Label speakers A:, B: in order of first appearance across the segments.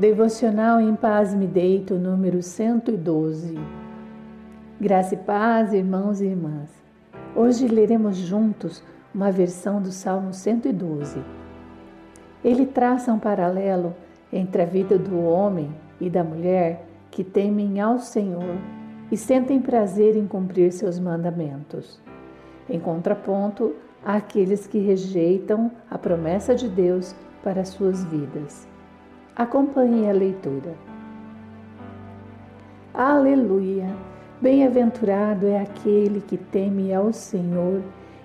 A: Devocional em Paz Me Deito, número 112. Graça e paz, irmãos e irmãs. Hoje leremos juntos uma versão do Salmo 112. Ele traça um paralelo entre a vida do homem e da mulher que temem ao Senhor e sentem prazer em cumprir seus mandamentos. Em contraponto, àqueles que rejeitam a promessa de Deus para suas vidas. Acompanhe a leitura. Aleluia! Bem-aventurado é aquele que teme ao Senhor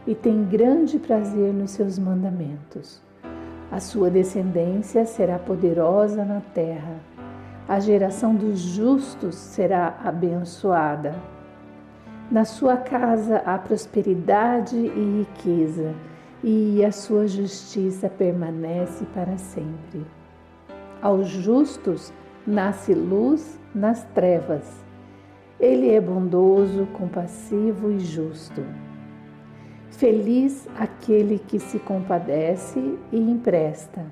A: e tem grande prazer nos seus mandamentos. A sua descendência será poderosa na terra. A geração dos justos será abençoada. Na sua casa há prosperidade e riqueza, e a sua justiça permanece para sempre. Aos justos nasce luz nas trevas. Ele é bondoso, compassivo e justo. Feliz aquele que se compadece e empresta.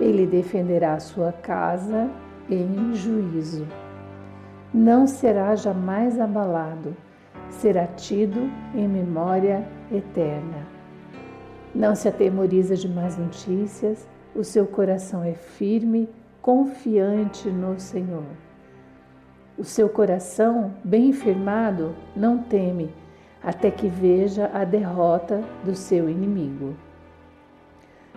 A: Ele defenderá sua casa em juízo. Não será jamais abalado, será tido em memória eterna. Não se atemoriza de más notícias, o seu coração é firme, confiante no Senhor. O seu coração, bem firmado, não teme, até que veja a derrota do seu inimigo.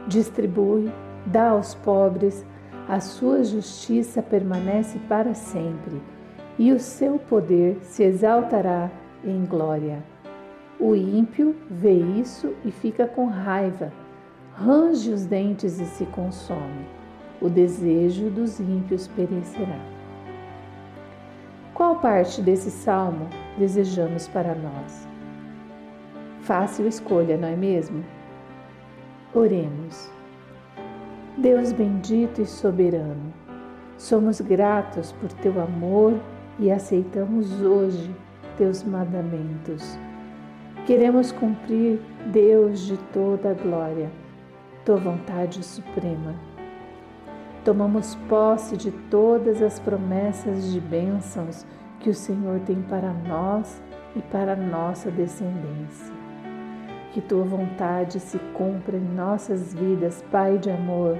A: Distribui, dá aos pobres, a sua justiça permanece para sempre, e o seu poder se exaltará em glória. O ímpio vê isso e fica com raiva range os dentes e se consome. O desejo dos ímpios perecerá. Qual parte desse salmo desejamos para nós? Fácil escolha, não é mesmo? Oremos. Deus bendito e soberano, somos gratos por teu amor e aceitamos hoje teus mandamentos. Queremos cumprir, Deus de toda a glória tua vontade suprema. Tomamos posse de todas as promessas de bênçãos que o Senhor tem para nós e para nossa descendência. Que tua vontade se cumpra em nossas vidas, Pai de amor,